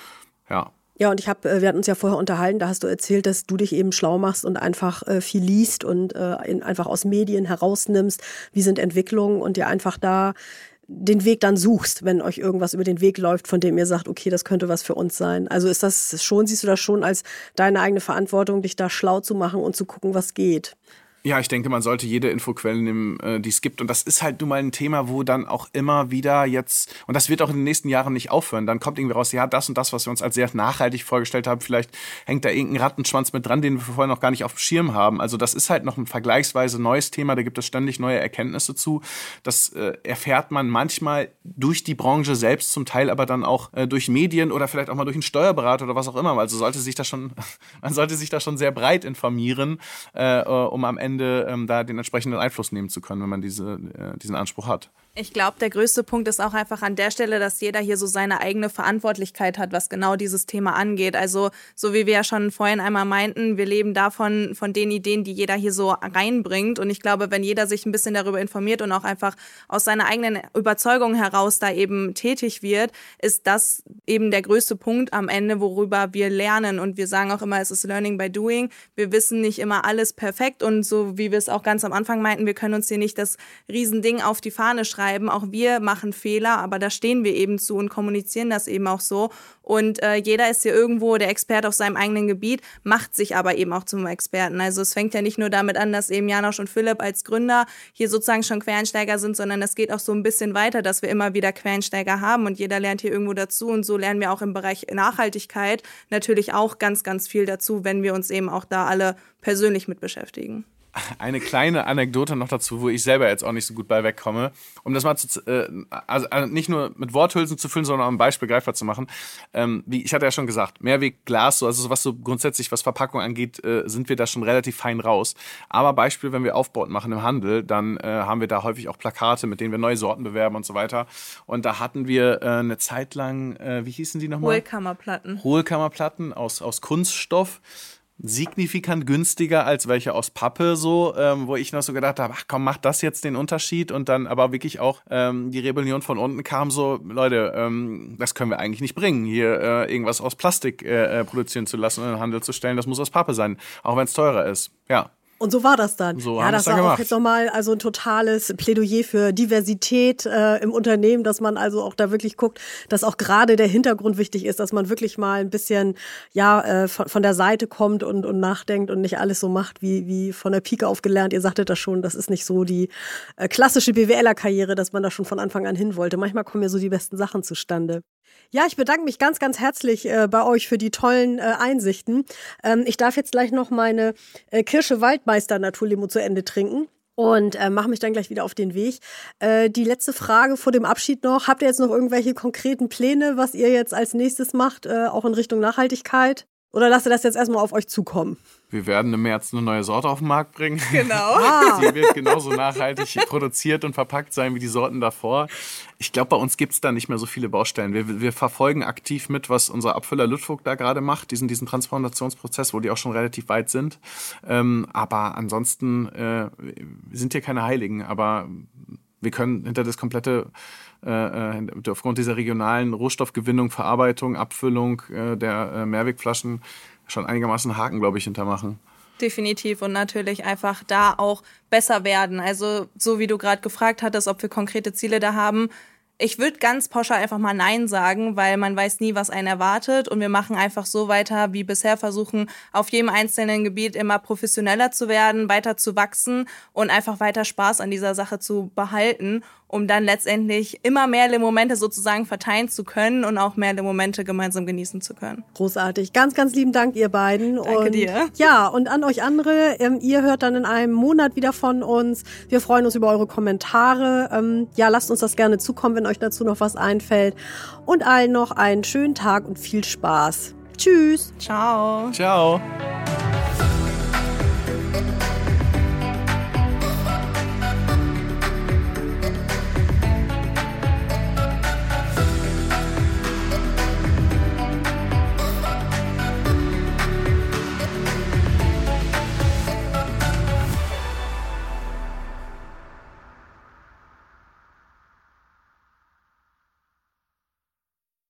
Ja. Ja, und ich habe, äh, wir hatten uns ja vorher unterhalten, da hast du erzählt, dass du dich eben schlau machst und einfach äh, viel liest und äh, in, einfach aus Medien herausnimmst, wie sind Entwicklungen und dir einfach da den Weg dann suchst, wenn euch irgendwas über den Weg läuft, von dem ihr sagt, okay, das könnte was für uns sein. Also ist das schon, siehst du das schon als deine eigene Verantwortung, dich da schlau zu machen und zu gucken, was geht? Ja, ich denke, man sollte jede Infoquelle nehmen, äh, die es gibt. Und das ist halt nun mal ein Thema, wo dann auch immer wieder jetzt, und das wird auch in den nächsten Jahren nicht aufhören, dann kommt irgendwie raus, ja, das und das, was wir uns als sehr nachhaltig vorgestellt haben, vielleicht hängt da irgendein Rattenschwanz mit dran, den wir vorher noch gar nicht auf dem Schirm haben. Also das ist halt noch ein vergleichsweise neues Thema, da gibt es ständig neue Erkenntnisse zu. Das äh, erfährt man manchmal durch die Branche selbst, zum Teil aber dann auch äh, durch Medien oder vielleicht auch mal durch einen Steuerberater oder was auch immer. Also sollte sich da schon, man sollte sich da schon sehr breit informieren, äh, äh um am Ende Ende ähm, da den entsprechenden Einfluss nehmen zu können, wenn man diese, äh, diesen Anspruch hat. Ich glaube, der größte Punkt ist auch einfach an der Stelle, dass jeder hier so seine eigene Verantwortlichkeit hat, was genau dieses Thema angeht. Also, so wie wir ja schon vorhin einmal meinten, wir leben davon, von den Ideen, die jeder hier so reinbringt. Und ich glaube, wenn jeder sich ein bisschen darüber informiert und auch einfach aus seiner eigenen Überzeugung heraus da eben tätig wird, ist das eben der größte Punkt am Ende, worüber wir lernen. Und wir sagen auch immer, es ist Learning by Doing. Wir wissen nicht immer alles perfekt. Und so wie wir es auch ganz am Anfang meinten, wir können uns hier nicht das Riesending auf die Fahne schreiben schreiben. Auch wir machen Fehler, aber da stehen wir eben zu und kommunizieren das eben auch so. Und äh, jeder ist hier irgendwo der Experte auf seinem eigenen Gebiet, macht sich aber eben auch zum Experten. Also es fängt ja nicht nur damit an, dass eben Janosch und Philipp als Gründer hier sozusagen schon Quereinsteiger sind, sondern es geht auch so ein bisschen weiter, dass wir immer wieder Quereinsteiger haben und jeder lernt hier irgendwo dazu. Und so lernen wir auch im Bereich Nachhaltigkeit natürlich auch ganz, ganz viel dazu, wenn wir uns eben auch da alle persönlich mit beschäftigen eine kleine Anekdote noch dazu, wo ich selber jetzt auch nicht so gut bei wegkomme, um das mal zu, äh, also, also nicht nur mit Worthülsen zu füllen, sondern auch ein Beispiel greifbar zu machen. Ähm, wie ich hatte ja schon gesagt, Mehrweg Glas, so, also was so grundsätzlich was Verpackung angeht, äh, sind wir da schon relativ fein raus. Aber Beispiel, wenn wir Aufbaut machen im Handel, dann äh, haben wir da häufig auch Plakate, mit denen wir neue Sorten bewerben und so weiter. Und da hatten wir äh, eine Zeit lang, äh, wie hießen die nochmal? Hohlkammerplatten. Hohlkammerplatten aus, aus Kunststoff signifikant günstiger als welche aus Pappe, so, ähm, wo ich noch so gedacht habe, ach komm, mach das jetzt den Unterschied. Und dann aber wirklich auch ähm, die Rebellion von unten kam so, Leute, ähm, das können wir eigentlich nicht bringen, hier äh, irgendwas aus Plastik äh, äh produzieren zu lassen und in den Handel zu stellen, das muss aus Pappe sein, auch wenn es teurer ist. Ja, und so war das dann. So ja, das war gemacht. auch jetzt nochmal also ein totales Plädoyer für Diversität äh, im Unternehmen, dass man also auch da wirklich guckt, dass auch gerade der Hintergrund wichtig ist, dass man wirklich mal ein bisschen ja äh, von, von der Seite kommt und, und nachdenkt und nicht alles so macht wie, wie von der Pike auf gelernt. Ihr sagtet das schon, das ist nicht so die äh, klassische BWLer-Karriere, dass man da schon von Anfang an hin wollte. Manchmal kommen ja so die besten Sachen zustande. Ja, ich bedanke mich ganz, ganz herzlich äh, bei euch für die tollen äh, Einsichten. Ähm, ich darf jetzt gleich noch meine äh, Kirsche Waldmeister Naturlimo zu Ende trinken und äh, mache mich dann gleich wieder auf den Weg. Äh, die letzte Frage vor dem Abschied noch. Habt ihr jetzt noch irgendwelche konkreten Pläne, was ihr jetzt als nächstes macht, äh, auch in Richtung Nachhaltigkeit? Oder lasst ihr das jetzt erstmal auf euch zukommen? Wir werden im März eine neue Sorte auf den Markt bringen. Genau. Ah. Die wird genauso nachhaltig produziert und verpackt sein wie die Sorten davor. Ich glaube, bei uns gibt es da nicht mehr so viele Baustellen. Wir, wir, verfolgen aktiv mit, was unser Abfüller Ludwig da gerade macht, diesen, diesen Transformationsprozess, wo die auch schon relativ weit sind. Ähm, aber ansonsten äh, sind hier keine Heiligen. Aber wir können hinter das komplette äh, äh, aufgrund dieser regionalen Rohstoffgewinnung, Verarbeitung, Abfüllung äh, der äh, Mehrwegflaschen schon einigermaßen Haken, glaube ich, hintermachen. Definitiv und natürlich einfach da auch besser werden. Also so wie du gerade gefragt hattest, ob wir konkrete Ziele da haben, ich würde ganz pauschal einfach mal Nein sagen, weil man weiß nie, was einen erwartet. Und wir machen einfach so weiter wie bisher, versuchen auf jedem einzelnen Gebiet immer professioneller zu werden, weiter zu wachsen und einfach weiter Spaß an dieser Sache zu behalten um dann letztendlich immer mehr Momente sozusagen verteilen zu können und auch mehr Momente gemeinsam genießen zu können. Großartig. Ganz, ganz lieben Dank, ihr beiden. Danke und, dir. Ja, und an euch andere, ähm, ihr hört dann in einem Monat wieder von uns. Wir freuen uns über eure Kommentare. Ähm, ja, lasst uns das gerne zukommen, wenn euch dazu noch was einfällt. Und allen noch einen schönen Tag und viel Spaß. Tschüss. Ciao. Ciao.